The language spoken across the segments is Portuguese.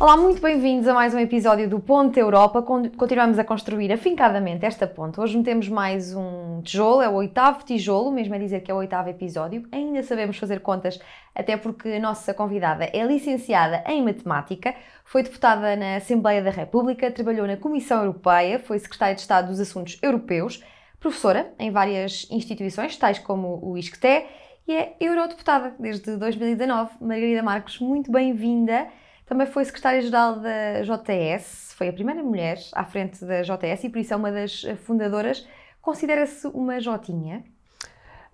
Olá, muito bem-vindos a mais um episódio do Ponte Europa. Continuamos a construir afincadamente esta ponte. Hoje metemos mais um tijolo, é o oitavo tijolo, mesmo a dizer que é o oitavo episódio. Ainda sabemos fazer contas, até porque a nossa convidada é licenciada em Matemática, foi deputada na Assembleia da República, trabalhou na Comissão Europeia, foi secretária de Estado dos Assuntos Europeus, professora em várias instituições, tais como o ISCTE, e é eurodeputada desde 2019. Margarida Marcos, muito bem-vinda. Também foi secretária-geral da JTS, foi a primeira mulher à frente da JTS e por isso é uma das fundadoras. Considera-se uma Jotinha?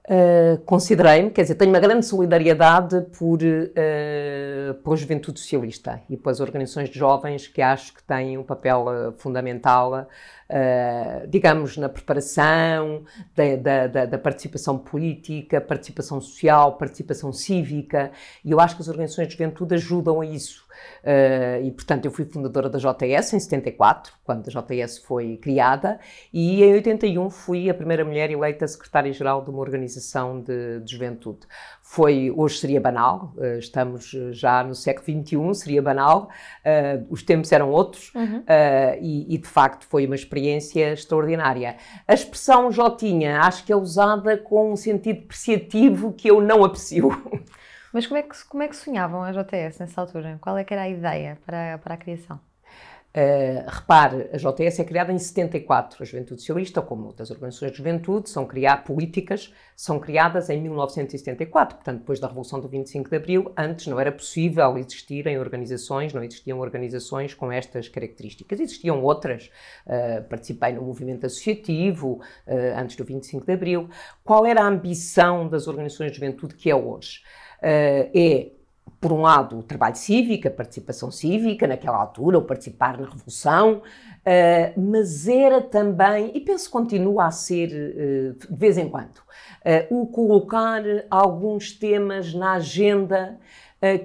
Uh, Considerei-me, quer dizer, tenho uma grande solidariedade por, uh, pela juventude socialista e pelas organizações de jovens que acho que têm um papel uh, fundamental uh, digamos, na preparação da, da, da, participação política, participação social, participação cívica, e eu acho que as organizações de juventude ajudam a isso. Uh, e, portanto, eu fui fundadora da JS em 74, quando a JS foi criada, e em 81 fui a primeira mulher eleita secretária-geral de uma organização de, de juventude foi, hoje seria banal, uh, estamos já no século XXI, seria banal, uh, os tempos eram outros uhum. uh, e, e, de facto foi uma experiência extraordinária. A expressão Jotinha acho que é usada com um sentido depreciativo que eu não aprecio. Mas como é que, como é que sonhavam a JTS nessa altura? Qual é que era a ideia para, para a criação? Uh, repare, a JTS é criada em 74. A Juventude Socialista, como outras organizações de juventude, são criadas políticas, são criadas em 1974, portanto, depois da Revolução do 25 de Abril. Antes não era possível existirem organizações, não existiam organizações com estas características. Existiam outras. Uh, participei no movimento associativo uh, antes do 25 de Abril. Qual era a ambição das organizações de juventude que é hoje? É por um lado, o trabalho cívico, a participação cívica, naquela altura, o participar na Revolução, uh, mas era também, e penso que continua a ser uh, de vez em quando, o colocar alguns temas na agenda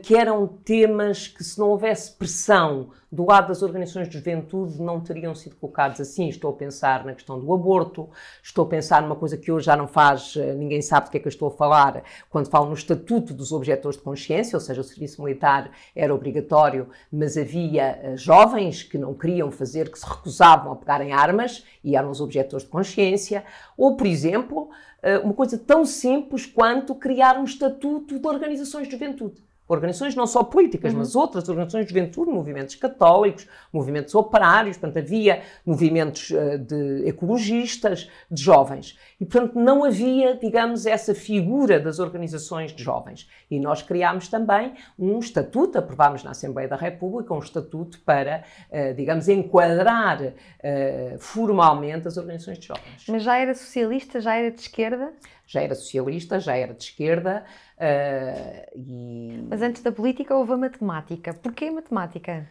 que eram temas que, se não houvesse pressão do lado das organizações de juventude não teriam sido colocados assim. Estou a pensar na questão do aborto, estou a pensar numa coisa que hoje já não faz, eh, ninguém sabe do que é que eu estou a falar, quando falo no Estatuto dos Objetores de Consciência, ou seja, o serviço militar era obrigatório, mas havia eh, jovens que não queriam fazer, que se recusavam a pegarem armas e eram os objetores de consciência, ou, por exemplo, eh, uma coisa tão simples quanto criar um estatuto de organizações de juventude organizações não só políticas, uhum. mas outras organizações de juventude, movimentos católicos, movimentos operários, portanto havia movimentos uh, de ecologistas, de jovens. E portanto não havia, digamos, essa figura das organizações de jovens. E nós criámos também um estatuto, aprovámos na Assembleia da República um estatuto para, uh, digamos, enquadrar uh, formalmente as organizações de jovens. Mas já era socialista, já era de esquerda? Já era socialista, já era de esquerda. Uh, e... Mas antes da política houve a matemática. Porquê matemática?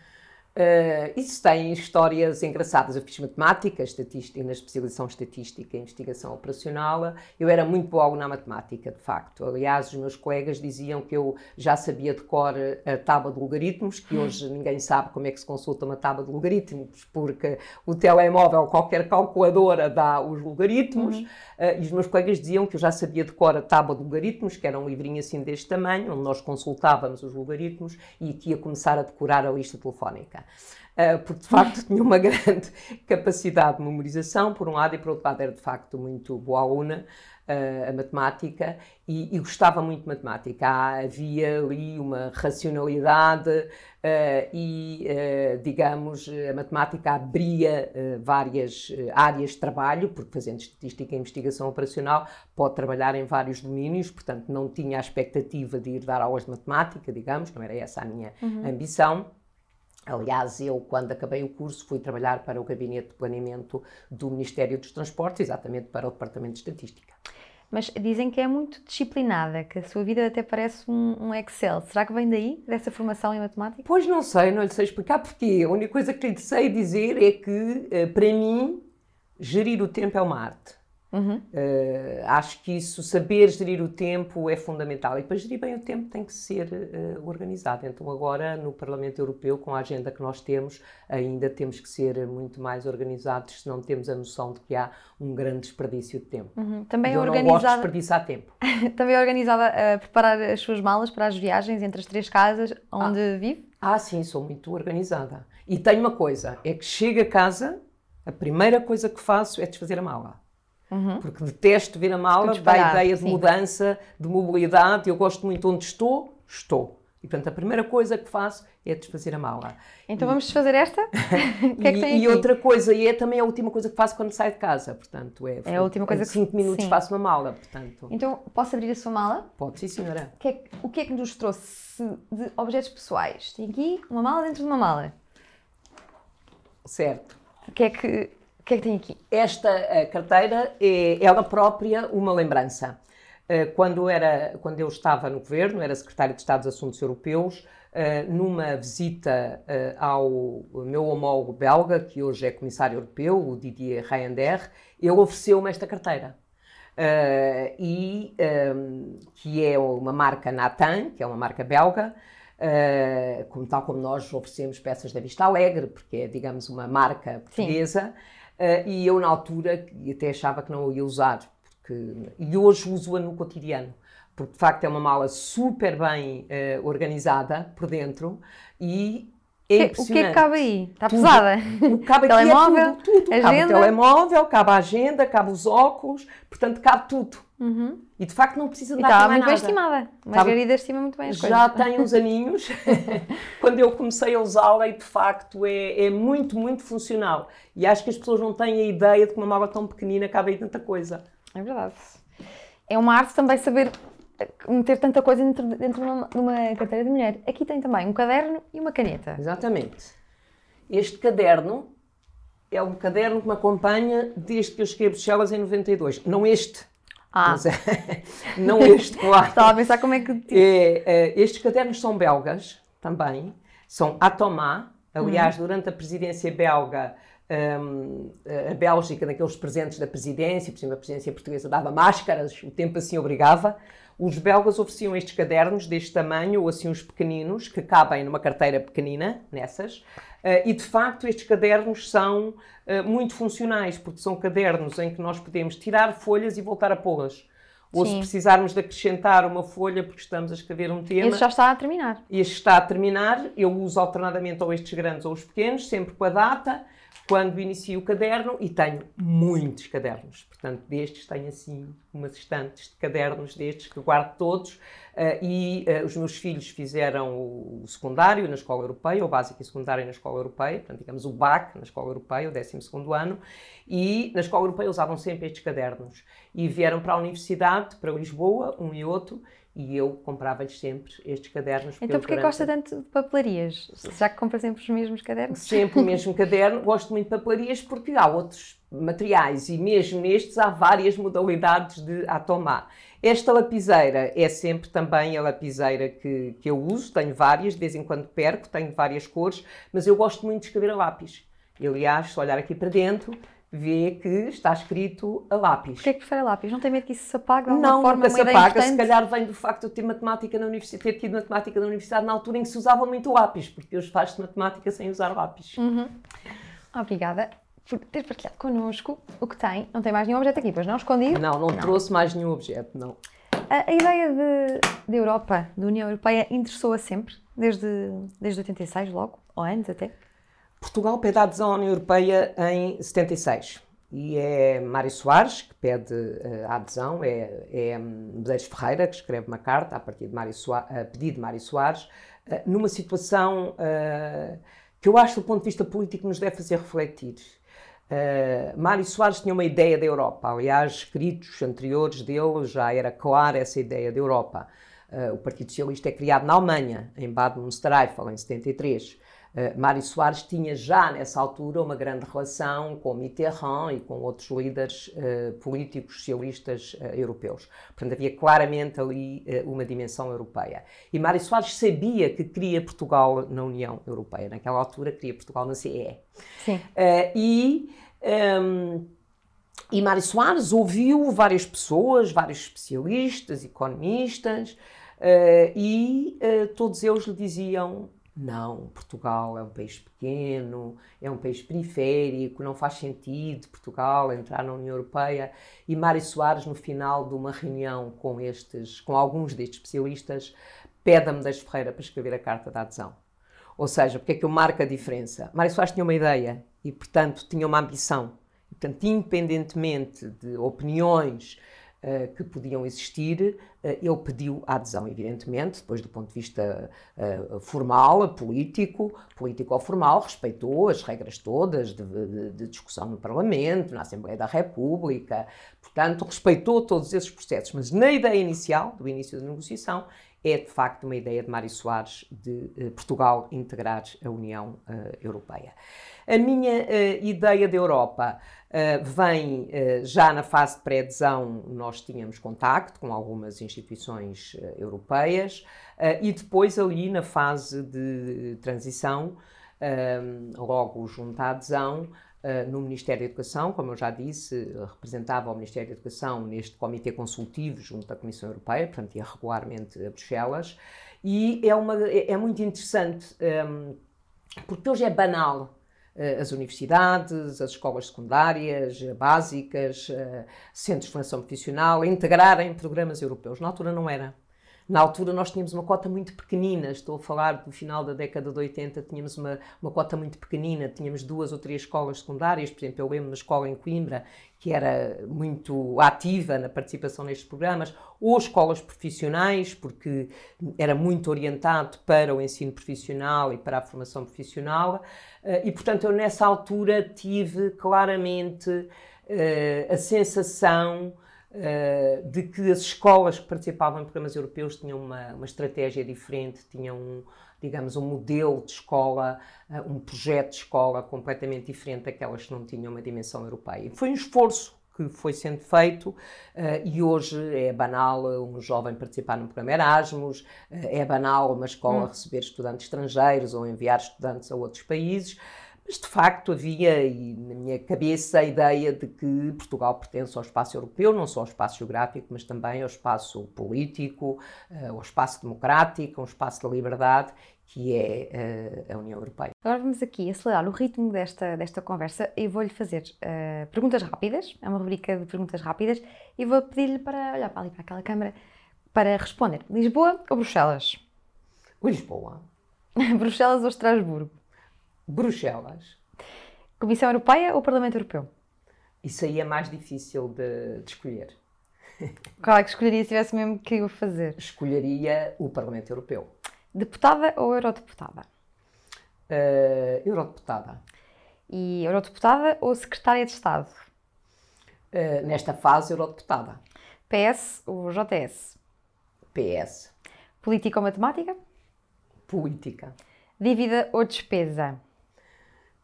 Uh, isso tem histórias engraçadas. Eu fiz matemática, estatística, na especialização estatística e investigação operacional. Eu era muito boa na matemática, de facto. Aliás, os meus colegas diziam que eu já sabia de cor a tábua de logaritmos, que hoje ninguém sabe como é que se consulta uma tábua de logaritmos, porque o telemóvel, qualquer calculadora dá os logaritmos. Uhum. Uh, e os meus colegas diziam que eu já sabia de cor a tábua de logaritmos, que era um livrinho assim deste tamanho, onde nós consultávamos os logaritmos e que ia começar a decorar a lista telefónica. Uh, porque de facto tinha uma grande capacidade de memorização, por um lado, e por outro lado era de facto muito boa aluna uh, a matemática e, e, gostava muito de matemática. Há, havia ali uma racionalidade e, digamos, a matemática abria várias áreas de trabalho, porque fazendo estatística e investigação operacional pode trabalhar em vários domínios, portanto não tinha a expectativa de ir dar aulas de matemática, digamos, não era essa a minha uhum. ambição Aliás, eu, quando acabei o curso, fui trabalhar para o Gabinete de Planeamento do Ministério dos Transportes, exatamente para o Departamento de Estatística. Mas dizem que é muito disciplinada, que a sua vida até parece um, um, Excel. Será que vem daí, dessa formação em matemática? Pois não sei, não lhe sei explicar porquê. A única coisa que lhe sei dizer é que, eh, para mim, gerir o tempo é uma arte. Uhum. Uh, acho que isso, saber gerir o tempo é fundamental. E para gerir bem o tempo tem que ser uh, organizado. Então, agora, no Parlamento Europeu, com a agenda que nós temos, ainda temos que ser muito mais organizados, se não temos a noção de que há um grande desperdício de tempo. Uhum. Também Eu organizada... não gosto de desperdiçar tempo. Também é organizada a preparar as suas malas para as viagens entre as três casas onde ah. vive? Ah, sim, sou muito organizada. E tenho uma coisa, é que chego a casa, a primeira coisa que faço é desfazer a mala. Uhum. Porque detesto ver a mala, dá a ideia de sim. mudança, de mobilidade. Eu gosto muito onde estou, estou. E portanto, a primeira coisa que faço é desfazer a mala. Então e, vamos desfazer esta? que é que tem e, aqui? E outra coisa, e é também a última coisa que faço quando saio de casa. Portanto, é, é a última coisa em 5 minutos sim. faço uma mala. Portanto. Então, posso abrir a sua mala? Pode, sim, senhora. Que, é, o que é que nos trouxe de objetos pessoais? Tem aqui uma mala dentro de uma mala. Certo. O que é que que é que tem aqui? Esta carteira é ela própria uma lembrança. Eh, quando, era, quando eu estava no governo, era secretário de Estado dos Assuntos Europeus, eh, numa visita eh, ao meu homólogo belga, que hoje é comissário europeu, o Didier Reynder, ele ofereceu-me esta carteira. Uh, e um, que é uma marca Natan, que é uma marca belga, uh, como tal como nós oferecemos peças da Vista Alegre, porque é, digamos, uma marca portuguesa. Sim. Uh, e eu, na altura, até achava que não a ia usar. Porque, e hoje uso-a no cotidiano. Porque, de facto, é uma mala super bem uh, organizada por dentro e é o que é que cabe aí? Está tudo. pesada? O que cabe telemóvel, aqui é tudo, tudo. Agenda. Cabe o telemóvel, cabe a agenda, cabe os óculos, portanto, cabe tudo. Uhum. E de facto não precisa de nada. Está muito bem estimada. Margarida estima muito bem as Já coisas. tem uns aninhos. Quando eu comecei a usá-la e de facto é, é, muito, muito funcional. E acho que as pessoas não têm a ideia de que uma mala tão pequenina cabe aí tanta coisa. É verdade. É uma arte também saber meter tanta coisa dentro, dentro de uma, de uma carteira de mulher. Aqui tem também um caderno e uma caneta. Exatamente. Este caderno é um caderno que me acompanha desde que eu cheguei a Bruxelas em 92. Não este. Ah. Mas, é, não este, claro. Estava a pensar como é que. É, é, estes cadernos são belgas também. São Atomá. Aliás, uhum. durante a presidência belga, um, a Bélgica, naqueles presentes da presidência, por exemplo, a presidência portuguesa dava máscaras, o tempo assim obrigava. Os belgas ofereciam estes cadernos deste tamanho, ou assim uns pequeninos, que cabem numa carteira pequenina, nessas. Uh, e de facto, estes cadernos são uh, muito funcionais, porque são cadernos em que nós podemos tirar folhas e voltar a pô-las. Ou Sim. se precisarmos de acrescentar uma folha porque estamos a escrever um tema. Este já está a terminar. Este está a terminar. Eu uso alternadamente ou estes grandes ou os pequenos, sempre com a data quando inicio o caderno e tenho muitos cadernos. Portanto, destes tenho assim umas estantes de cadernos destes que guardo todos. Uh, e uh, os meus filhos fizeram o, o, secundário na escola europeia, o básico e secundário na escola europeia, portanto, digamos o BAC na escola europeia, o 12 ano, e na escola europeia usavam sempre estes cadernos. E vieram para a universidade, para Lisboa, um e outro, e eu comprava-lhes sempre estes cadernos. Então porquê gosta tanto de papelarias? Já que compra sempre os mesmos cadernos? Sempre o mesmo caderno. Gosto muito de papelarias porque há outros materiais e mesmo nestes há várias modalidades de a tomar. Esta lapiseira é sempre também a lapiseira que, que eu uso, tenho várias, de vez em quando perco, tenho várias cores, mas eu gosto muito de escrever a lápis. aliás, se olhar aqui para dentro, vê que está escrito a lápis. Porquê é que prefere a lápis? Não tem medo que isso se apague Não, forma, nunca se apaga. Se calhar vem do facto de eu ter matemática na universidade, ter tido matemática na universidade na altura em que se usava muito lápis, porque hoje faz-se matemática sem usar lápis. Uhum. Obrigada por ter partilhado connosco o que tem. Não tem mais nenhum objeto aqui, pois não? Escondido? Não, não, não. trouxe mais nenhum objeto, não. A, a ideia de, de Europa, da União Europeia, interessou-a sempre? Desde, desde 86 logo? Ou antes até? Portugal pede adesão à União Europeia em 76 e é Mário Soares que pede uh, a adesão, é, é Medeiros Ferreira que escreve uma carta a partir de Mário Soares, a pedido de Mário Soares, uh, numa situação uh, que eu acho do ponto de vista político nos deve fazer refletir. Mário Soares tinha uma ideia da Europa, aliás, escritos anteriores dele já era clara essa ideia da Europa. o Partido Socialista é criado na Alemanha, em Bad Münstereifel, em 73. Uh, Mário Soares tinha já nessa altura uma grande relação com Mitterrand e com outros líderes uh, políticos socialistas uh, europeus. Portanto, havia claramente ali uma dimensão europeia. E Mário Soares sabia que queria Portugal na União Europeia. Naquela altura, queria Portugal na CE. Sim. e. Um, ehm, e Mário Soares ouviu várias pessoas, vários especialistas, economistas, uh, e uh, todos eles lhe diziam: não, Portugal é um país pequeno, é um país periférico, não faz sentido Portugal entrar na União Europeia. E Mário Soares, no final de uma reunião com estes, com alguns destes especialistas, pede a Medeiros Ferreira para escrever a carta de adesão. Ou seja, porque é que eu marco a diferença? Mário Soares tinha uma ideia e, portanto, tinha uma ambição Portanto, independentemente de opiniões uh, que podiam existir, uh, ele pediu a adesão, evidentemente, depois do ponto de vista uh, formal, político, político ou formal, respeitou as regras todas de, de, de, discussão no Parlamento, na Assembleia da República, portanto, respeitou todos esses processos. Mas na ideia inicial, do início da negociação, é de facto uma ideia de Mário Soares de Portugal integrar a União Europeia. A minha ideia da Europa Uh, vem uh, já na fase de pré-adesão, nós tínhamos contacto com algumas instituições uh, europeias e depois ali na fase de transição, logo junto à adesão, no Ministério da Educação, como eu já disse, representava o Ministério da Educação neste comitê consultivo junto à Comissão Europeia, portanto ia regularmente a Bruxelas, e é, uma, é, muito interessante, um, porque hoje é banal eh, as universidades, as escolas secundárias, eh, básicas, eh, centros de formação profissional, integrarem programas europeus. Na altura não era. Na altura nós tínhamos uma cota muito pequenina, estou a falar do final da década de 80, tínhamos uma, uma cota muito pequenina, tínhamos duas ou três escolas secundárias, por exemplo, eu lembro uma escola em Coimbra que era muito ativa na participação nestes programas, ou escolas profissionais, porque era muito orientado para o ensino profissional e para a formação profissional, eh, e portanto eu nessa altura tive claramente eh, a sensação uh, de que as escolas que participavam em programas europeus tinham uma, uma estratégia diferente, tinham, um, digamos, um modelo de escola, uh, um projeto de escola completamente diferente daquelas que não tinham uma dimensão europeia. E foi um esforço que foi sendo feito uh, e hoje é banal um jovem participar num programa Erasmus, uh, é banal uma escola hum. receber estudantes estrangeiros ou enviar estudantes a outros países. Mas de facto havia e na minha cabeça a ideia de que Portugal pertence ao espaço europeu, não só ao espaço geográfico, mas também ao espaço político, eh, ao espaço democrático, ao espaço da liberdade que é uh, a União Europeia. Agora vamos aqui acelerar o ritmo desta, desta conversa e vou-lhe fazer uh, perguntas rápidas, é uma rubrica de perguntas rápidas, e vou pedir-lhe para olhar para ali para aquela câmara para responder. Lisboa ou Bruxelas? Lisboa. Bruxelas ou Estrasburgo? Bruxelas. Comissão Europeia ou Parlamento Europeu? Isso aí é mais difícil de, de escolher. Qual é que escolheria se tivesse mesmo que o fazer? Escolheria o Parlamento Europeu. Deputada ou eurodeputada? Uh, eurodeputada. E eurodeputada ou secretária de Estado? Uh, nesta fase, eurodeputada. PS ou JS? PS. Política ou matemática? Política. Dívida ou despesa?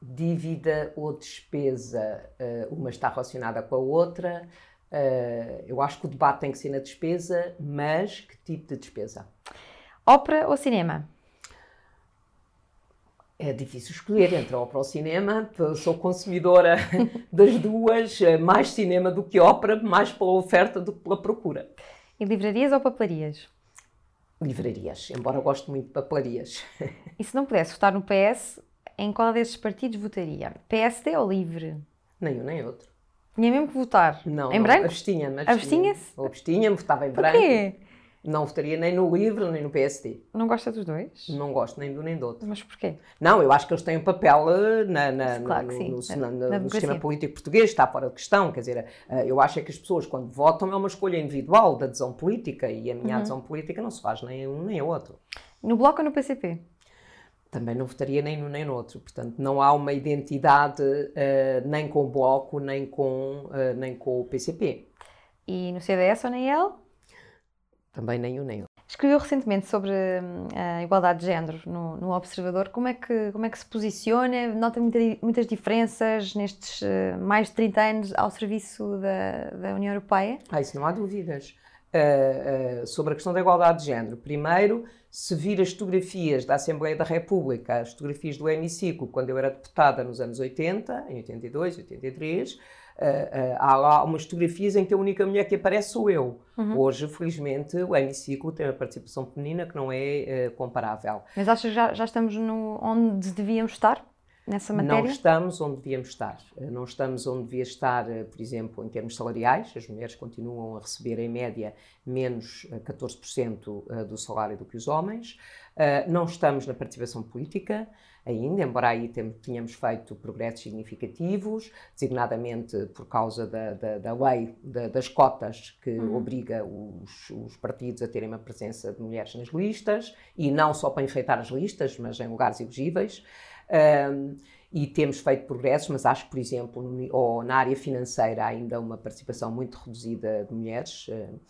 Dívida ou despesa, uh, uma está relacionada com a outra. Uh, eu acho que o debate tem que ser na despesa, mas que tipo de despesa? Ópera ou cinema? É difícil escolher entre a ópera ou cinema. Sou consumidora das duas, eh, mais cinema do que ópera, mais pela oferta do que pela procura. E livrarias ou papelarias? Livrarias, embora goste muito de papelarias. E se não pudesse votar no PS, em qual desses partidos votaria? PSD ou LIVRE? Nem um nem outro. Tinha mesmo que votar? Não. Em branco? Abstinha-me. Abstinha-se? Abstinha-me, votava em branco. Porquê? Não votaria nem no LIVRE nem no PSD. Não gosta dos dois? Não gosto nem do nem do outro. Mas porquê? Não, eu acho que eles têm um papel eh, na, na, claro no, sim, no, na, no, sistema político português, está fora de questão. Quer dizer, eh, eu acho é que as pessoas, quando votam, é uma escolha individual da adesão política e a minha uhum. adesão política não se faz nem um nem outro. No Bloco ou no PCP? Também não votaria nem no nem no outro. Portanto, não há uma identidade uh, nem com o Bloco, nem com, uh, nem com o PCP. E no CDS ou na IEL? Também nem o nem. Escreveu recentemente sobre hum, a igualdade de género no, no, Observador. Como é, que, como é que se posiciona? Nota muita, muitas diferenças nestes uh, mais de 30 anos ao serviço da, da União Europeia? Ah, isso não há dúvidas. sobre a questão da igualdade de género. Primeiro, se vir as fotografias da Assembleia da República, as fotografias do hemiciclo, quando eu era deputada nos anos 80, em 82, 83, uh, há lá umas fotografias em que a única mulher que aparece sou eu. Uhum. Hoje, felizmente, o hemiciclo tem uma participação feminina que não é comparável. Mas achas que já, já estamos no, onde devíamos estar? Nessa matéria? Não estamos onde devíamos estar. Eh, não estamos onde devia estar, eh, por exemplo, em termos salariais. As mulheres continuam a receber, em média, menos 14% eh, do salário do que os homens. Não estamos na participação política ainda, embora aí tenhamos feito progressos significativos, designadamente por causa da, da, da lei da, das cotas que uhum. obriga os, os, partidos a terem uma presença de mulheres nas listas, e não só para enfeitar as listas, mas em lugares elegíveis. Um, e temos feito progressos, mas acho que, por exemplo, ou na área financeira há ainda uma participação muito reduzida de mulheres. Uh,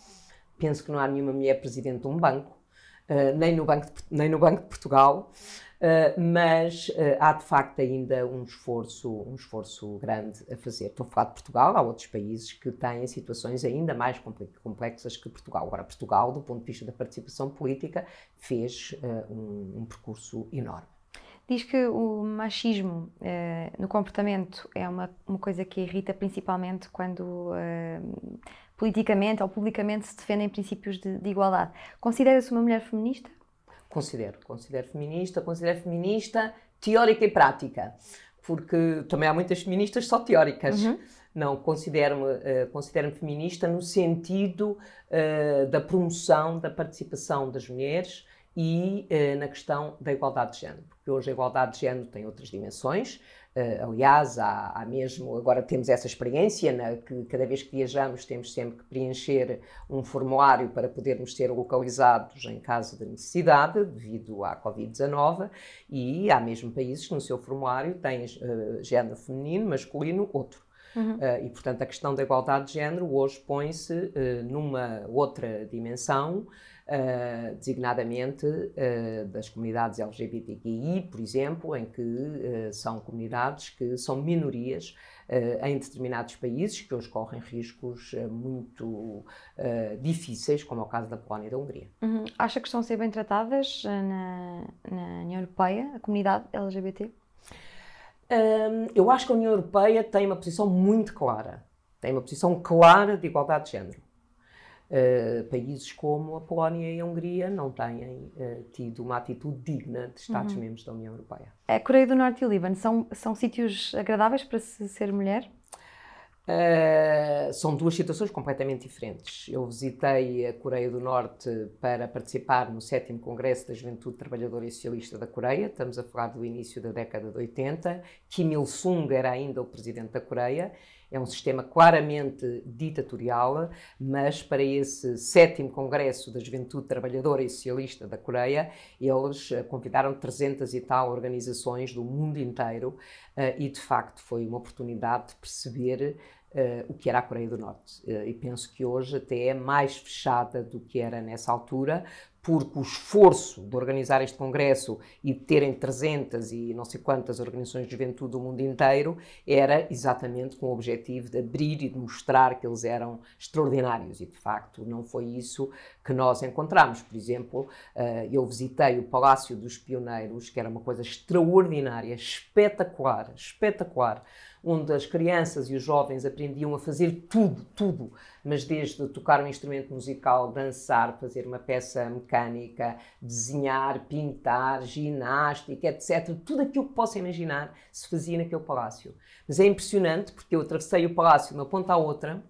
penso que não há nenhuma mulher presidente de um banco, uh, nem, no banco de, nem no Banco de Portugal, uh, mas há de facto ainda um esforço, um esforço grande a fazer. Estou a falar de Portugal, há outros países que têm situações ainda mais complexas que Portugal. Agora, Portugal, do ponto de vista da participação política, fez um, um percurso enorme. Diz que o machismo uh, no comportamento é uma, uma coisa que irrita principalmente quando uh, politicamente ou publicamente se defendem princípios de, de igualdade. Considera-se uma mulher feminista? Considero, considero feminista, considero feminista teórica e prática, porque também há muitas feministas só teóricas. Uhum. Não, considero-me uh, considero feminista no sentido da promoção da participação das mulheres e uh, na questão da igualdade de género, porque hoje a igualdade de género tem outras dimensões. Uh, aliás, há, há, mesmo, agora temos essa experiência, né, que cada vez que viajamos temos sempre que preencher um formulário para podermos ser localizados em caso de necessidade, devido à Covid-19, e há mesmo países que no seu formulário têm uh, género feminino, masculino, outro. Uhum. Uh, e, portanto, a questão da igualdade de género hoje põe-se uh, numa outra dimensão, uh, designadamente das comunidades LGBTQI, por exemplo, em que são comunidades que são minorias em determinados países que hoje correm riscos muito difíceis, como é o caso da Polónia e da Hungria. Uhum. Acha que estão a ser bem tratadas na, na União Europeia, a comunidade LGBT? Um, eu acho que a União Europeia tem uma posição muito clara. Tem uma posição clara de igualdade de género. Uh, países como a Polónia e a Hungria não têm uh, tido uma atitude digna de Estados-membros uhum. da União Europeia. A Coreia do Norte e o Líbano são, são sítios agradáveis para se ser mulher? Uh, são duas situações completamente diferentes. Eu visitei a Coreia do Norte para participar no 7 Congresso da Juventude Trabalhadora e Socialista da Coreia. Estamos a falar do início da década de 80. Kim Il-sung era ainda o presidente da Coreia. É um sistema claramente ditatorial, mas para esse sétimo Congresso da Juventude Trabalhadora e Socialista da Coreia, eles eh, convidaram 300 e tal organizações do mundo inteiro uh, e, de facto, foi uma oportunidade de perceber uh, o que era a Coreia do Norte. Uh, e penso que hoje até é mais fechada do que era nessa altura, porque o esforço de organizar este congresso e de terem 300 e não sei quantas organizações de juventude do mundo inteiro era exatamente com o objetivo de abrir e de mostrar que eles eram extraordinários e de facto não foi isso que nós encontramos. Por exemplo, uh, eu visitei o Palácio dos Pioneiros, que era uma coisa extraordinária, espetacular, espetacular onde as crianças e os jovens aprendiam a fazer tudo, tudo, mas desde tocar um instrumento musical, dançar, fazer uma peça mecânica, desenhar, pintar, ginástica, etc. Tudo aquilo que possa imaginar se fazia naquele palácio. Mas é impressionante porque eu atravessei o palácio de uma ponta à outra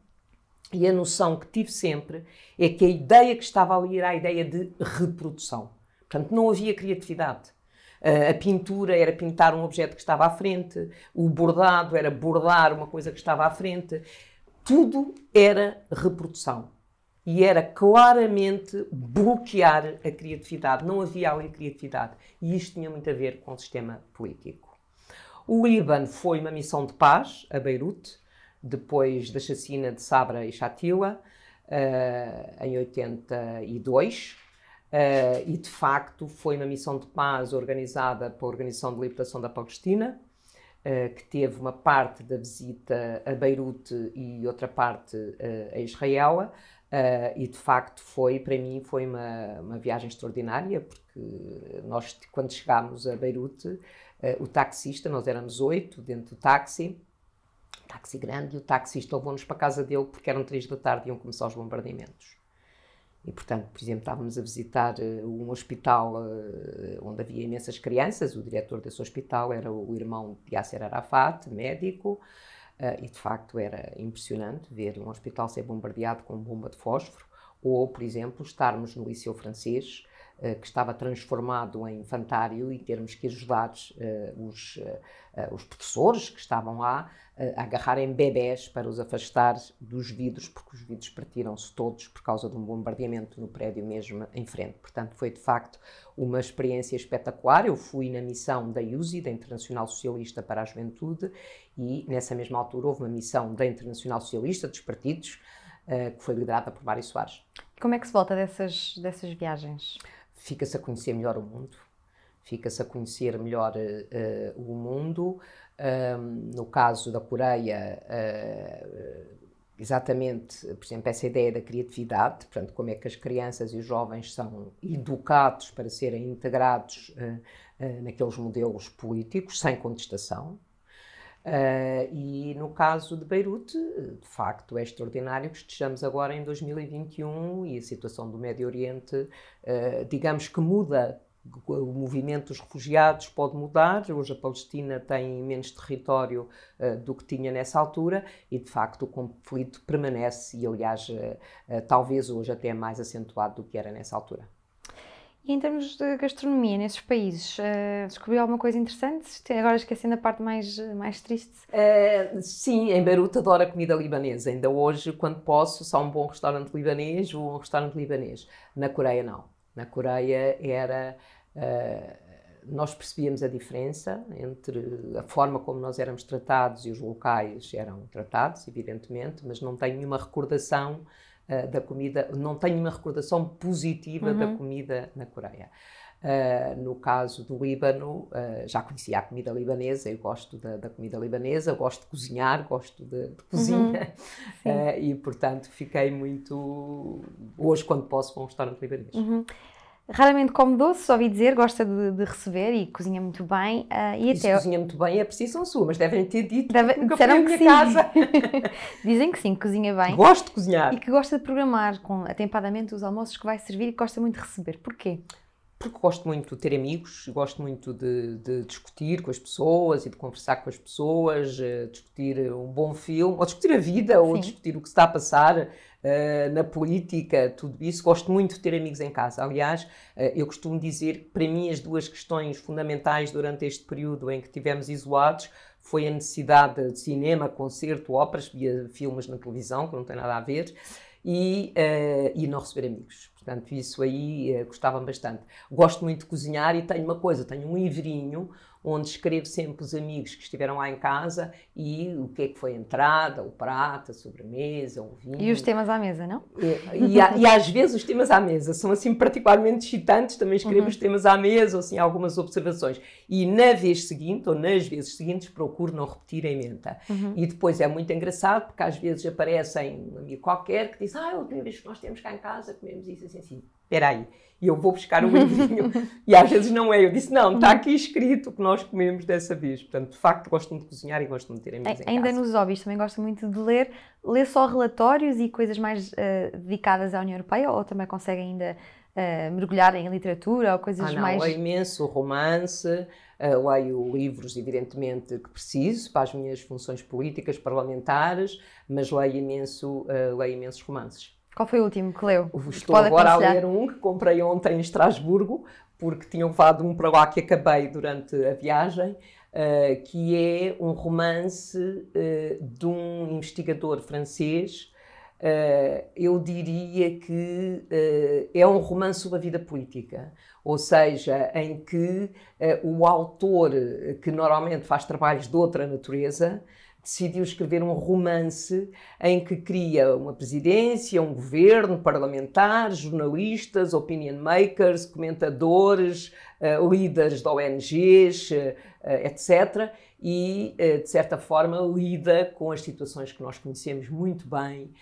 e a noção que tive sempre é que a ideia que estava ali era a ideia de reprodução. Portanto, não havia criatividade. A pintura era pintar um objeto que estava à frente, o bordado era bordar uma coisa que estava à frente. Tudo era reprodução. E era claramente bloquear a criatividade. Não havia ali criatividade. E isto tinha muito a ver com o sistema político. O Líbano foi uma missão de paz a Beirute, depois da chacina de Sabra e Shatila, uh, em 82. Uh, e de facto foi uma missão de paz organizada pela Organização de Libertação da Palestina, uh, que teve uma parte da visita a Beirute e outra parte uh, a Israel. e de facto foi, para mim, foi uma, uma viagem extraordinária, porque nós, quando chegámos a Beirute, o taxista, nós éramos oito dentro do táxi, táxi grande, e o taxista levou-nos para a casa dele porque eram três da tarde e iam começar os bombardeamentos. E, portanto, por exemplo, estávamos a visitar uh, um hospital uh, onde havia imensas crianças. O diretor desse hospital era o irmão de Yasser Arafat, médico. Uh, e, de facto, era impressionante ver um hospital ser bombardeado com bomba de fósforo. Ou, por exemplo, estarmos no Liceu Francês eh, que estava transformado em infantário e termos que ajudar uh, os, uh, os professores que estavam lá a agarrarem bebés para os afastar dos vidros, porque os vidros partiram-se todos por causa de um bombardeamento no prédio mesmo em frente. Portanto, foi de facto uma experiência espetacular. Eu fui na missão da IUSI, da Internacional Socialista para a Juventude, e nessa mesma altura houve uma missão da Internacional Socialista, dos partidos, que foi liderada por Mário Soares. Como é que se volta dessas, dessas viagens? Fica-se a conhecer melhor o mundo, fica-se a conhecer melhor uh, o mundo. No caso da Coreia, uh, exatamente, por exemplo, essa ideia da criatividade, portanto, como é que as crianças e os jovens são educados para serem integrados uh, naqueles modelos políticos, sem contestação. Uh, e no caso de Beirute, de facto, é extraordinário que estejamos agora em 2021 e a situação do Médio Oriente, uh, digamos que muda. O movimento dos refugiados pode mudar. Hoje a Palestina tem menos território uh, do que tinha nessa altura e, de facto, o conflito permanece e, aliás, talvez hoje até mais acentuado do que era nessa altura. E em termos de gastronomia nesses países, uh, descobriu alguma coisa interessante? Agora esquecendo a parte mais, mais triste. Uh, sim, em Beirute adoro a comida libanesa. Ainda hoje, quando posso, só um bom restaurante libanês ou um restaurante libanês. Na Coreia, não. Na Coreia era. Uh, nós percebíamos a diferença entre a forma como nós éramos tratados e os locais eram tratados, evidentemente, mas não tenho nenhuma recordação uh, da comida, não tenho uma recordação positiva uhum. da comida na Coreia. Uh, no caso do Líbano, uh, já conhecia a comida libanesa, eu gosto da, da, comida libanesa, gosto de cozinhar, gosto de, de cozinha uhum. uh, e, portanto, fiquei muito. Hoje, quando posso, vou a um restaurante libanês. Uhum. Raramente come doce, ouvi dizer, gosta de, de receber e cozinha muito bem. Uh, e até... cozinha muito bem é preciso sua, mas devem ter dito Deve... que nunca Disseram que sim. casa. Dizem que sim, cozinha bem. Gosto de cozinhar. E que gosta de programar com atempadamente os almoços que vai servir e que gosta muito de receber. Porquê? Porque gosto muito de ter amigos, gosto muito de, de, discutir com as pessoas e de conversar com as pessoas, uh, discutir um bom filme, ou discutir a vida, Sim. ou discutir o que está a passar uh, na política, tudo isso. Gosto muito de ter amigos em casa. Aliás, uh, eu costumo dizer que para mim as duas questões fundamentais durante este período em que tivemos isolados foi a necessidade de cinema, concerto, óperas, via filmes na televisão, que não tem nada a ver, e, e não receber amigos. Portanto, isso aí eh, gostava bastante. Gosto muito de cozinhar e tenho uma coisa, tenho um livrinho onde escrevo sempre os amigos que estiveram lá em casa e o que é que foi a entrada, o prato, a sobremesa, o vinho. E os temas à mesa, não? E, e, e às vezes os temas à mesa são assim particularmente excitantes, também escrevo uhum. os temas à mesa ou assim algumas observações. E na vez seguinte ou nas vezes seguintes procuro não repetir a emenda. Uhum. E depois é muito engraçado porque às vezes aparecem um amigo qualquer que diz ah, a última vez que nós temos cá em casa comemos isso assim, assim. Espera aí, e eu vou buscar o livrinho. e às vezes não é. Eu disse, não, está aqui escrito o que nós comemos dessa vez. Portanto, de facto, gosto muito de cozinhar e gosto muito de ter amigos em Ainda casa. nos hobbies, também gosto muito de ler. Lê só relatórios e coisas mais uh, dedicadas à União Europeia ou também consegue ainda uh, mergulhar em literatura ou coisas ah, não, mais... leio imenso romance, uh, leio livros, evidentemente, que preciso para as minhas funções políticas, parlamentares, mas leio imenso, leio imensos romances. Qual foi o último que leu? Estou agora a ler um que comprei ontem em Estrasburgo, porque tinha levado um para lá que acabei durante a viagem, uh, que é um romance uh, de um investigador francês. Uh, eu diria que é um romance sobre a vida política, ou seja, em que o autor, que normalmente faz trabalhos de outra natureza, decidiu escrever um romance em que cria uma presidência, um governo, parlamentares, jornalistas, opinion makers, comentadores, uh, líderes de ONGs, uh, uh, etc. E, eh, de certa forma, lida com as situações que nós conhecemos muito bem.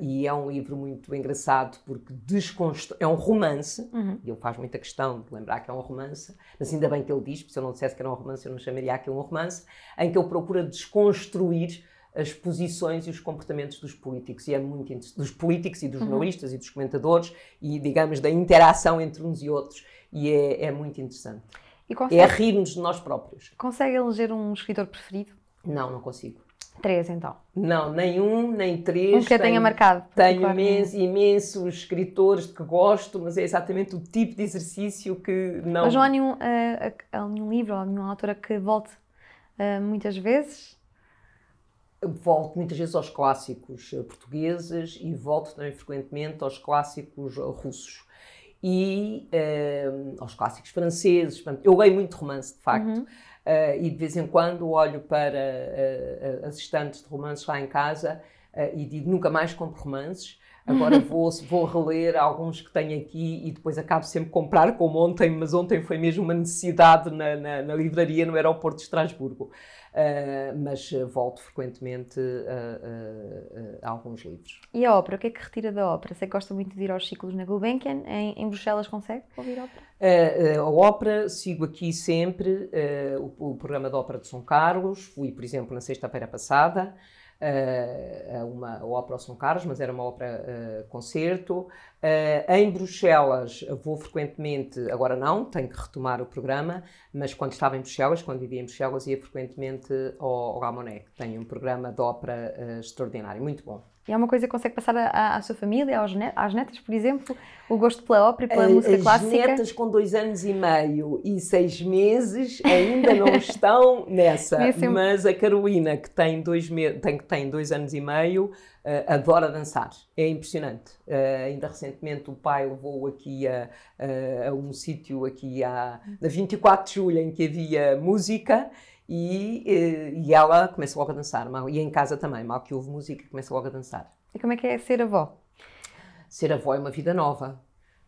e é um livro muito engraçado porque desconstrói. É um romance, uhum. e ele faz muita questão de lembrar que é um romance, mas ainda bem que ele diz, porque se eu não dissesse que era um romance, eu não chamaria aquilo um romance, em que ele procura desconstruir as posições e os comportamentos dos políticos e é muito dos políticos e dos uhum. jornalistas uhum. e dos comentadores e digamos da interação entre uns e outros e é, é muito interessante. Consegue, é rir-nos de nós próprios. Consegue eleger um escritor preferido? Não, não consigo. Três, então? Não, nem um, nem três. Um que tenho, tenha marcado. Tenho imenso, imensos escritores que gosto, mas é exatamente o tipo de exercício que não. Mas não há nenhum, uh, nenhum livro ou nenhuma autora que volte uh, muitas vezes? Volto muitas vezes aos clássicos portugueses e volto também frequentemente aos clássicos russos e uh, aos clássicos franceses. Eu leio muito romance, de facto. Uhum. Uh, e de vez em quando olho para uh, as estantes de romances lá em casa e digo nunca mais compro romances. Agora vou, vou reler alguns que tenho aqui e depois acabo sempre comprar como ontem, mas ontem foi mesmo uma necessidade na, na, na livraria no aeroporto de Estrasburgo. Uh, mas volto frequentemente a, a, a, alguns livros. E a ópera? O que é que retira da ópera? Você gosta muito de ir aos ciclos na Gulbenkian. Em, em Bruxelas consegue ouvir ópera? Uh, a ópera, sigo aqui sempre o, o, programa da Ópera de São Carlos. Fui, por exemplo, na sexta-feira passada uh, uma ópera São Carlos, mas era uma ópera uh, concerto. Uh, em Bruxelas vou frequentemente, agora não, tenho que retomar o programa, mas quando estava em Bruxelas, quando vivia em Bruxelas, ia frequentemente ao, ao que tem um programa de ópera extraordinário, muito bom. E é uma coisa que consegue passar à, à sua família, aos net, às netas, por exemplo, o gosto pela ópera e pela As música clássica? As netas com dois anos e meio e seis meses ainda não estão nessa, mas a Carolina, que tem dois, tem, tem dois anos e meio, uh, adora dançar. É impressionante. Uh, ainda recentemente o pai levou aqui a, a, a um sítio aqui a, na 24 de julho em que havia música e, eh, e ela começa logo a dançar, mal, e em casa também, mal que ouve música, começa logo a dançar. E como é que é ser avó? Ser avó é uma vida nova.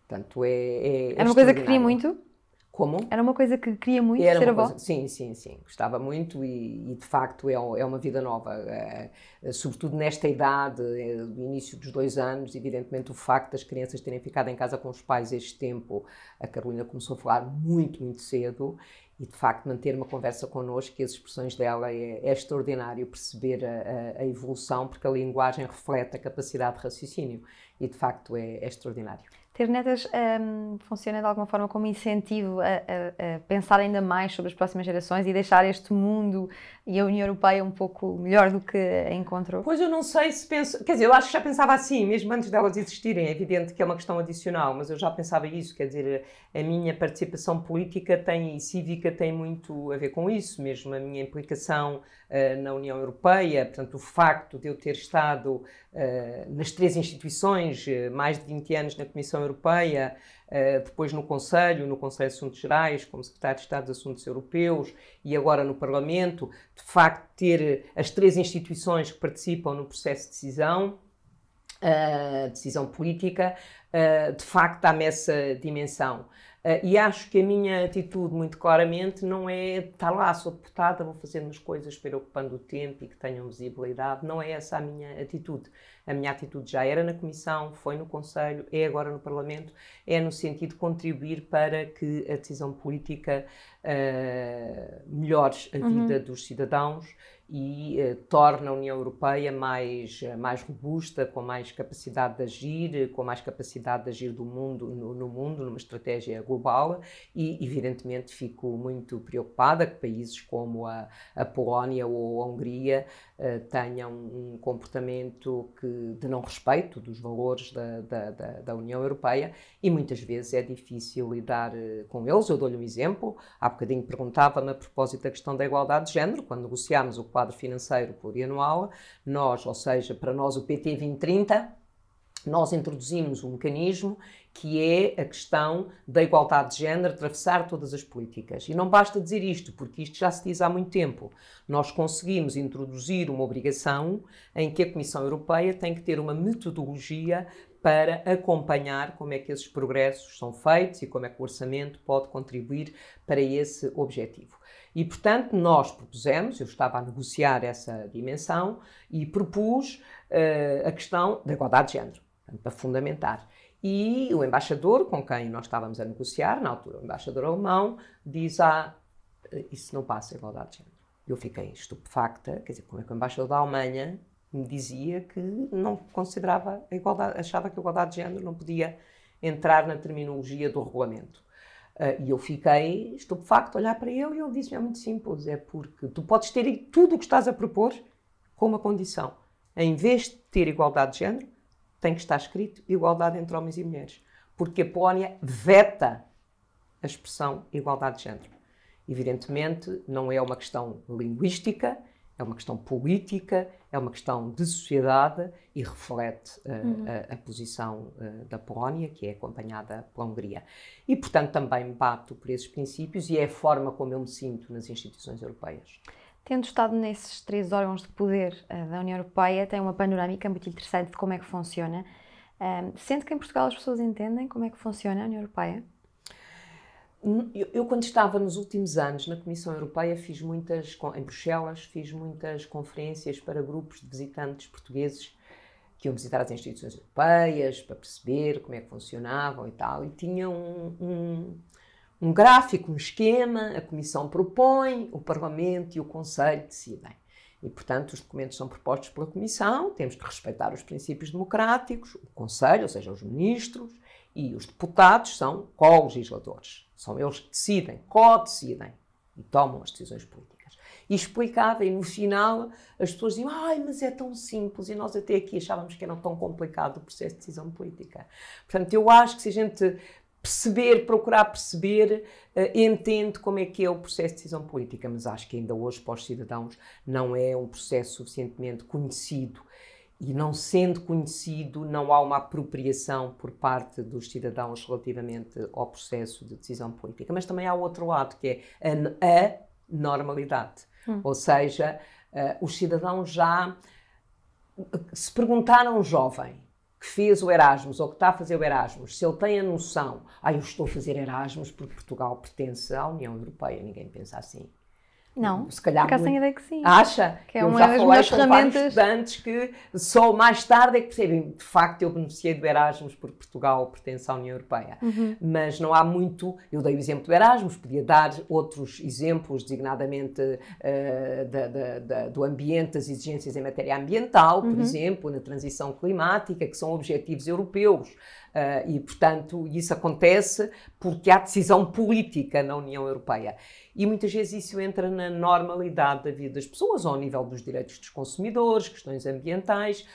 Portanto, é. É, é uma coisa que queria muito? Como? Era uma coisa que queria muito Era ser avó? Coisa, sim, sim, sim. Gostava muito e, e de facto é, é uma vida nova. É, é, sobretudo nesta idade, é, do início dos dois anos, evidentemente o facto das crianças terem ficado em casa com os pais este tempo, a Carolina começou a falar muito, muito cedo e de facto manter uma conversa connosco, que as expressões dela é, é extraordinário perceber a, a, a, evolução, porque a linguagem reflete a capacidade de raciocínio e de facto é, é extraordinário. Ter netas um, funciona de alguma forma como incentivo a, a, a, pensar ainda mais sobre as próximas gerações e deixar este mundo e a União Europeia um pouco melhor do que a encontrou? Pois eu não sei se penso. Quer dizer, eu acho que já pensava assim, mesmo antes delas existirem. É evidente que é uma questão adicional, mas eu já pensava isso. Quer dizer, a minha participação política tem, e cívica tem muito a ver com isso, mesmo a minha implicação uh, na União Europeia. Portanto, o facto de eu ter estado nas três instituições, uh, mais de 20 anos na Comissão Europeia, uh, depois no Conselho, no Conselho de Assuntos Gerais, como Secretário de Estado de Assuntos Europeus e agora no Parlamento, de facto ter as três instituições que participam no processo de decisão, decisão política, de facto dá-me essa dimensão. Uh, e acho que a minha atitude, muito claramente, não é estar lá, sou deputada, vou fazer umas coisas preocupando o tempo e que tenham visibilidade. Não é essa a minha atitude. A minha atitude já era na Comissão, foi no Conselho, é agora no Parlamento, é no sentido de contribuir para que a decisão política uh, melhore a uhum. vida dos cidadãos e uh, torna a União Europeia mais, uh, mais robusta, com mais capacidade de agir, com mais capacidade de agir do mundo, no, no, mundo, numa estratégia global e, evidentemente, fico muito preocupada que países como a, a Polónia ou a Hungria uh, tenham um comportamento que, de não respeito dos valores da, da, da, da União Europeia e muitas vezes é difícil lidar com eles. Eu dou-lhe um exemplo. Há bocadinho perguntava-me a propósito da questão da igualdade de género, quando negociámos o quadro financeiro plurianual, nós, ou seja, para nós o PT 2030, nós introduzimos um mecanismo que é a questão da igualdade de género atravessar todas as políticas. E não basta dizer isto, porque isto já se diz há muito tempo. Nós conseguimos introduzir uma obrigação em que a Comissão Europeia tem que ter uma metodologia para acompanhar como é que esses progressos são feitos e como é que o orçamento pode contribuir para esse objetivo. E, portanto, nós propusemos, eu estava a negociar essa dimensão e propus uh, a questão da igualdade de género, para fundamentar. E o embaixador com quem nós estávamos a negociar, na altura o embaixador alemão, diz: Ah, isso não passa a igualdade de género. Eu fiquei estupefacta, quer dizer, como é que o embaixador da Alemanha me dizia que não considerava a igualdade, achava que a igualdade de género não podia entrar na terminologia do regulamento. Uh, e eu fiquei estupefacto a olhar para ele e ele disse-me: é muito simples, é porque tu podes ter tudo o que estás a propor com uma condição. Em vez de ter igualdade de género, tem que estar escrito igualdade entre homens e mulheres. Porque a Polónia veta a expressão igualdade de género. Evidentemente, não é uma questão linguística, é uma questão política, é uma questão de sociedade e reflete uh, uhum. a, a, posição uh, da Polónia, que é acompanhada pela Hungria. E, portanto, também bato por esses princípios e é a forma como eu me sinto nas instituições europeias. Tendo estado nesses três órgãos de poder uh, da União Europeia, tem uma panorâmica muito interessante de como é que funciona. Um, sente que em Portugal as pessoas entendem como é que funciona a União Europeia? Eu, eu, quando estava nos últimos anos na Comissão Europeia, fiz muitas, em Bruxelas, fiz muitas conferências para grupos de visitantes portugueses que iam visitar as instituições europeias para perceber como é que funcionavam e tal. E tinha um, um, um gráfico, um esquema, a Comissão propõe, o Parlamento e o Conselho decidem. E, portanto, os documentos são propostos pela Comissão, temos que respeitar os princípios democráticos, o Conselho, ou seja, os ministros, e os deputados são co-legisladores. São eles que decidem, co-decidem e tomam as decisões políticas. E explicava, e no final as pessoas diziam: ai, mas é tão simples, e nós até aqui achávamos que era tão complicado o processo de decisão política. Portanto, eu acho que se a gente perceber, procurar perceber, uh, entende como é que é o processo de decisão política, mas acho que ainda hoje para os cidadãos não é um processo suficientemente conhecido e não sendo conhecido, não há uma apropriação por parte dos cidadãos relativamente ao processo de decisão política. Mas também há outro lado, que é a, normalidade. Hum. Ou seja, uh, os cidadãos já se perguntaram a um jovem que fez o Erasmus ou que está a fazer o Erasmus, se ele tem a noção, ah, eu estou a fazer Erasmus porque Portugal pertence à União Europeia, ninguém pensa assim. Não, se calhar. Muito... ideia que sim. Acha? Que é uma das melhores ferramentas. estudantes que só mais tarde é que percebem. De facto, eu beneficiei do Erasmus porque Portugal pertence à União Europeia. Uhum. Mas não há muito. Eu dei o exemplo do Erasmus, podia dar outros exemplos, designadamente uh, da, da, da, do ambiente, das exigências em matéria ambiental, por uhum. exemplo, na transição climática, que são objetivos europeus. Uh, e, portanto, isso acontece porque há decisão política na União Europeia. E muitas vezes isso entra na normalidade da vida das pessoas, ao nível dos direitos dos consumidores, questões ambientais.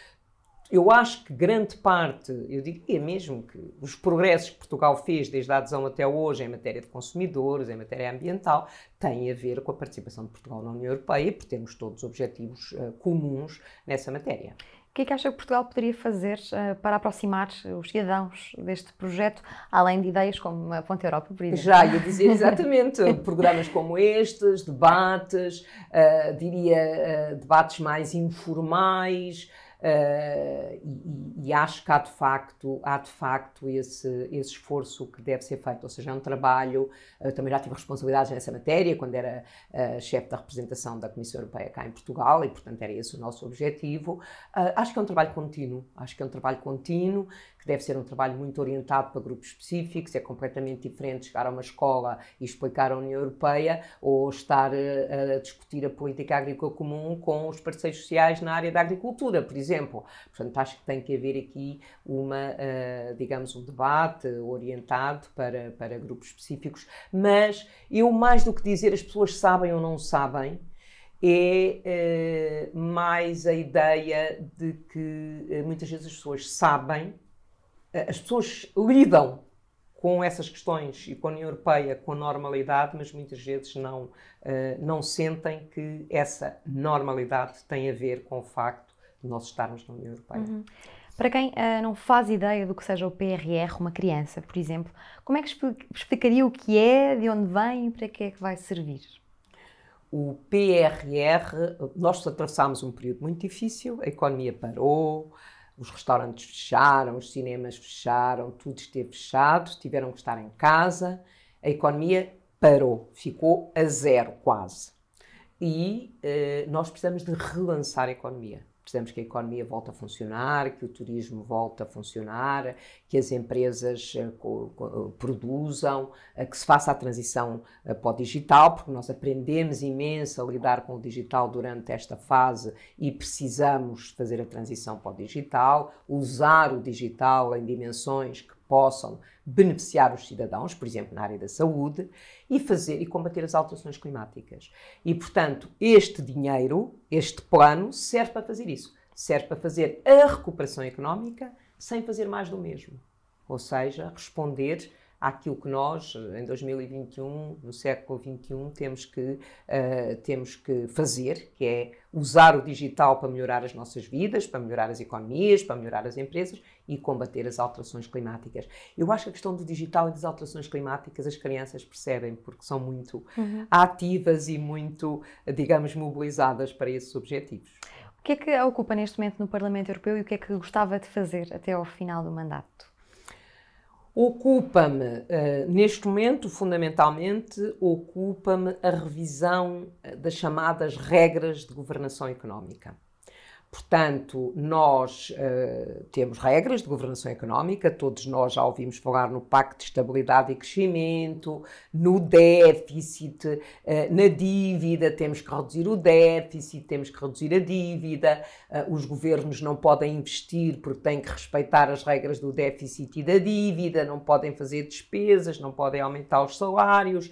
Eu acho que grande parte, eu diria mesmo que os progressos que Portugal fez desde a adesão até hoje em matéria de consumidores, em matéria ambiental, têm a ver com a participação de Portugal na União Europeia, porque temos todos objetivos uh, comuns nessa matéria que é que acha que Portugal poderia fazer uh, para aproximar os cidadãos deste projeto, além de ideias como a Ponte Europa, por exemplo? Já ia dizer exatamente, programas como estes, debates, uh, diria uh, debates mais informais, Uh, e, e, acho que há de facto, há de facto esse, esse esforço que deve ser feito, ou seja, é um trabalho, uh, também já tive responsabilidades nessa matéria, quando era uh, chefe da representação da Comissão Europeia cá em Portugal, e portanto era esse o nosso objetivo. acho que é um trabalho contínuo, acho que é um trabalho contínuo, deve ser um trabalho muito orientado para grupos específicos, é completamente diferente chegar a uma escola e explicar a União Europeia ou estar a, a discutir a política agrícola comum com os parceiros sociais na área da agricultura, por exemplo. Portanto, acho que tem que haver aqui uma, uh, digamos, um debate orientado para, para grupos específicos, mas eu mais do que dizer as pessoas sabem ou não sabem, é uh, mais a ideia de que muitas vezes as pessoas sabem eh, as pessoas lidam com essas questões e com a União Europeia com normalidade, mas muitas vezes não, uh, não sentem que essa normalidade tem a ver com o facto de nós estarmos na União Europeia. Uhum. Para quem uh, não faz ideia do que seja o PRR, uma criança, por exemplo, como é que explicaria o que é, de onde vem e para que é que vai servir? O PRR, nós atravessámos um período muito difícil, a economia parou, os restaurantes fecharam, os cinemas fecharam, tudo esteve fechado, tiveram que estar em casa, a economia parou, ficou a zero quase. E eh, nós precisamos de relançar a economia. Precisamos que a economia volte a funcionar, que o turismo volte a funcionar, que as empresas uh, produzam, uh, que se faça a transição uh, para o digital, porque nós aprendemos imenso a lidar com o digital durante esta fase e precisamos fazer a transição para o digital, usar o digital em dimensões que possam beneficiar os cidadãos, por exemplo, na área da saúde, e fazer e combater as alterações climáticas. E, portanto, este dinheiro, este plano, serve para fazer isso. Serve para fazer a recuperação económica sem fazer mais do mesmo. Ou seja, responder àquilo que nós, em 2021, no século XXI, temos que, uh, temos que fazer, que é usar o digital para melhorar as nossas vidas, para melhorar as economias, para melhorar as empresas e combater as alterações climáticas. Eu acho que a questão do digital e das alterações climáticas as crianças percebem, porque são muito uhum. ativas e muito, digamos, mobilizadas para esses objetivos. O que é que ocupa neste momento no Parlamento Europeu e o que é que gostava de fazer até ao final do mandato? Ocupa-me, uh, neste momento, fundamentalmente, ocupa-me a revisão eh, das chamadas regras de governação económica. Portanto, nós uh, temos regras de governação económica, todos nós já ouvimos falar no Pacto de Estabilidade e Crescimento, no déficit, uh, na dívida, temos que reduzir o déficit, temos que reduzir a dívida, uh, os governos não podem investir porque têm que respeitar as regras do déficit e da dívida, não podem fazer despesas, não podem aumentar os salários,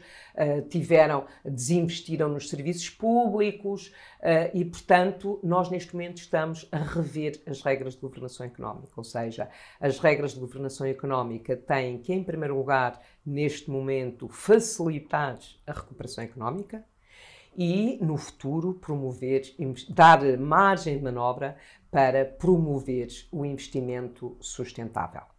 tiveram, desinvestiram nos serviços públicos e, portanto, nós neste momento estamos a rever as regras de governação económica, ou seja, as regras de governação económica têm que, em primeiro lugar, neste momento, facilitar a recuperação económica e, no futuro, promover, dar margem de manobra para promover o investimento sustentável.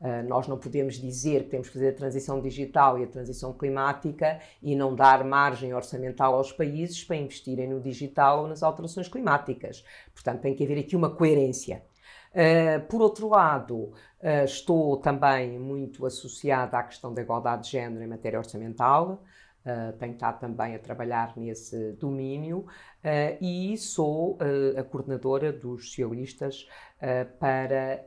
Uh, nós não podemos dizer que temos que fazer a transição digital e a transição climática e não dar margem orçamental aos países para investirem no digital ou nas alterações climáticas. Portanto, tem que haver aqui uma coerência. Uh, por outro lado, uh, estou também muito associada à questão da igualdade de género em matéria orçamental. Uh, tenho estado também a trabalhar nesse domínio uh, e sou uh, a coordenadora dos socialistas para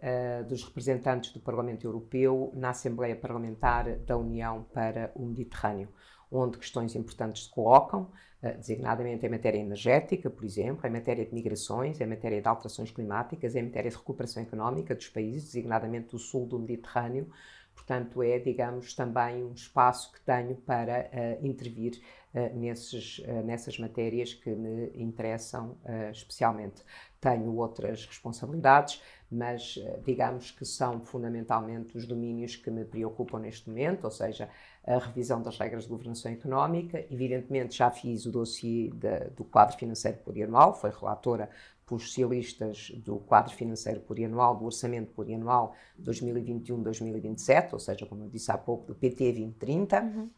dos representantes do Parlamento Europeu na Assembleia Parlamentar da União para o Mediterrâneo, onde questões importantes se colocam, designadamente em matéria energética, por exemplo, em matéria de migrações, em matéria de alterações climáticas, em matéria de recuperação económica dos países, designadamente do sul do Mediterrâneo, Portanto, é, digamos, também um espaço que tenho para uh, intervir uh, nesses, uh, nessas matérias que me interessam especialmente. Tenho outras responsabilidades, mas digamos que são fundamentalmente os domínios que me preocupam neste momento, ou seja, a revisão das regras de governação económica. Evidentemente, já fiz o dossiê de, do quadro financeiro plurianual, foi relatora pelos socialistas do quadro financeiro plurianual, do orçamento plurianual 2021-2027, ou seja, como eu disse há pouco, do PT 2030. Uhum.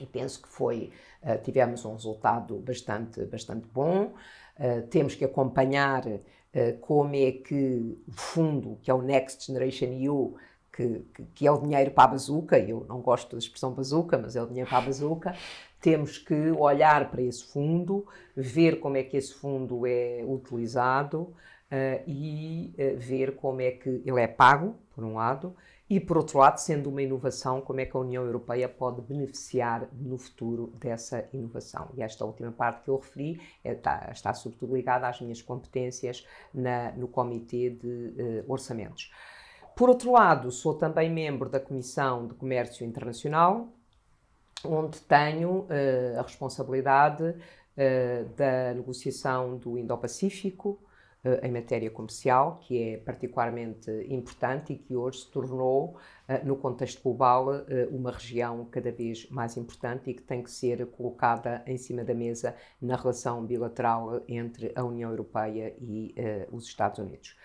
E penso que foi, uh, tivemos um resultado bastante, bastante bom. Uh, temos que acompanhar uh, como é que o fundo, que é o Next Generation EU, que, que, que, é o dinheiro para a bazuca, eu não gosto da expressão bazuca, mas é o dinheiro para a bazuca, temos que olhar para esse fundo, ver como é que esse fundo é utilizado uh, e uh, ver como é que ele é pago, por um lado, e por outro lado, sendo uma inovação, como é que a União Europeia pode beneficiar no futuro dessa inovação. E esta última parte que eu referi é, está, está sobretudo ligada às minhas competências na, no Comitê de uh, Orçamentos. Por outro lado, sou também membro da Comissão de Comércio Internacional, onde tenho uh, a responsabilidade uh, da negociação do Indo-Pacífico uh, em matéria comercial, que é particularmente importante e que hoje se tornou, no contexto global, uma região cada vez mais importante e que tem que ser colocada em cima da mesa na relação bilateral entre a União Europeia e os Estados Unidos.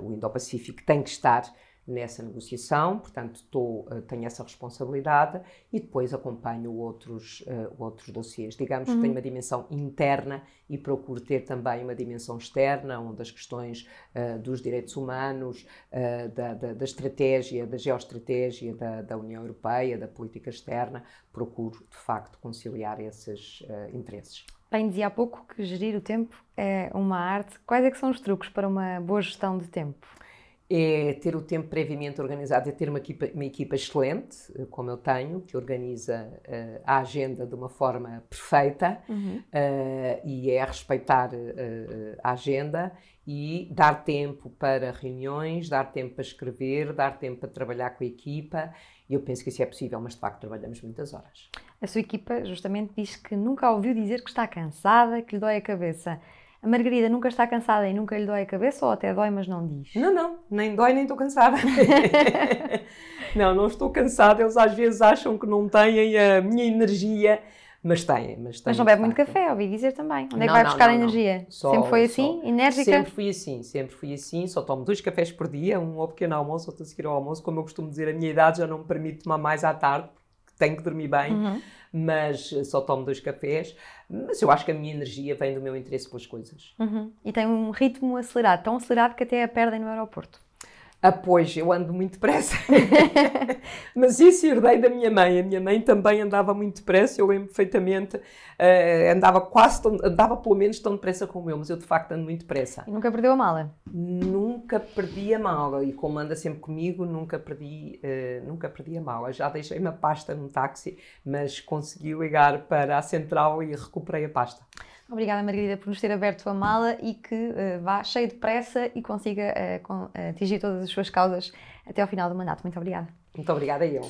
o Indo-Pacífico tem que estar nessa negociação, portanto estou, eh, tenho essa responsabilidade e depois acompanho outros, uh, outros dossiês. Digamos uhum. que tenho uma dimensão interna e procuro ter também uma dimensão externa, onde as questões uh, dos direitos humanos, uh, da, da, da, estratégia, da geoestratégia da, da, União Europeia, da política externa, procuro de facto conciliar esses interesses. Bem, dizia há pouco que gerir o tempo é uma arte. Quais é são os truques para uma boa gestão de tempo? É ter o tempo previamente organizado, é ter uma equipa, uma equipa excelente, como eu tenho, que organiza uh, a agenda de uma forma perfeita uhum. uh, e é respeitar uh, a agenda e dar tempo para reuniões, dar tempo para escrever, dar tempo para trabalhar com a equipa. E eu penso que isso é possível, mas de facto trabalhamos muitas horas. A sua equipa justamente diz que nunca ouviu dizer que está cansada, que lhe dói a cabeça. A Margarida nunca está cansada e nunca lhe dói a cabeça ou até dói, mas não diz? Não, não, nem dói nem estou cansada. não, não estou cansada. Eles às vezes acham que não têm a minha energia, mas têm. Mas, têm, mas não bebe muito café, ouvi dizer também. Onde é que vai buscar não, energia? Só, sempre foi assim? Só. Enérgica? Sempre fui assim, sempre fui assim. Só tomo dois cafés por dia, um ao pequeno almoço, outro a seguir ao almoço. Como eu costumo dizer, a minha idade já não me permite tomar mais à tarde, porque tenho que dormir bem. Uhum mas só tomo dois cafés. Mas eu acho que a minha energia vem do meu interesse pelas coisas. Uhum. E tem um ritmo acelerado, tão acelerado que até a perdem no aeroporto. Pois, eu ando muito depressa. Mas isso herdei da minha mãe. A minha mãe também andava muito depressa, eu lembro perfeitamente. Uh, andava quase, tão, andava pelo menos tão depressa como eu, mas eu de facto ando muito depressa. E nunca perdeu a mala? Nunca perdi a mala. E como anda sempre comigo, nunca perdi, uh, nunca perdi a mala. Já deixei uma pasta no táxi, mas consegui ligar para a central e recuperei a pasta. Obrigada, Margarida, por nos ter aberto a mala e que uh, vá cheio de pressa e consiga uh, atingir todas as suas causas até ao final do mandato. Muito obrigada. Muito obrigada, eu.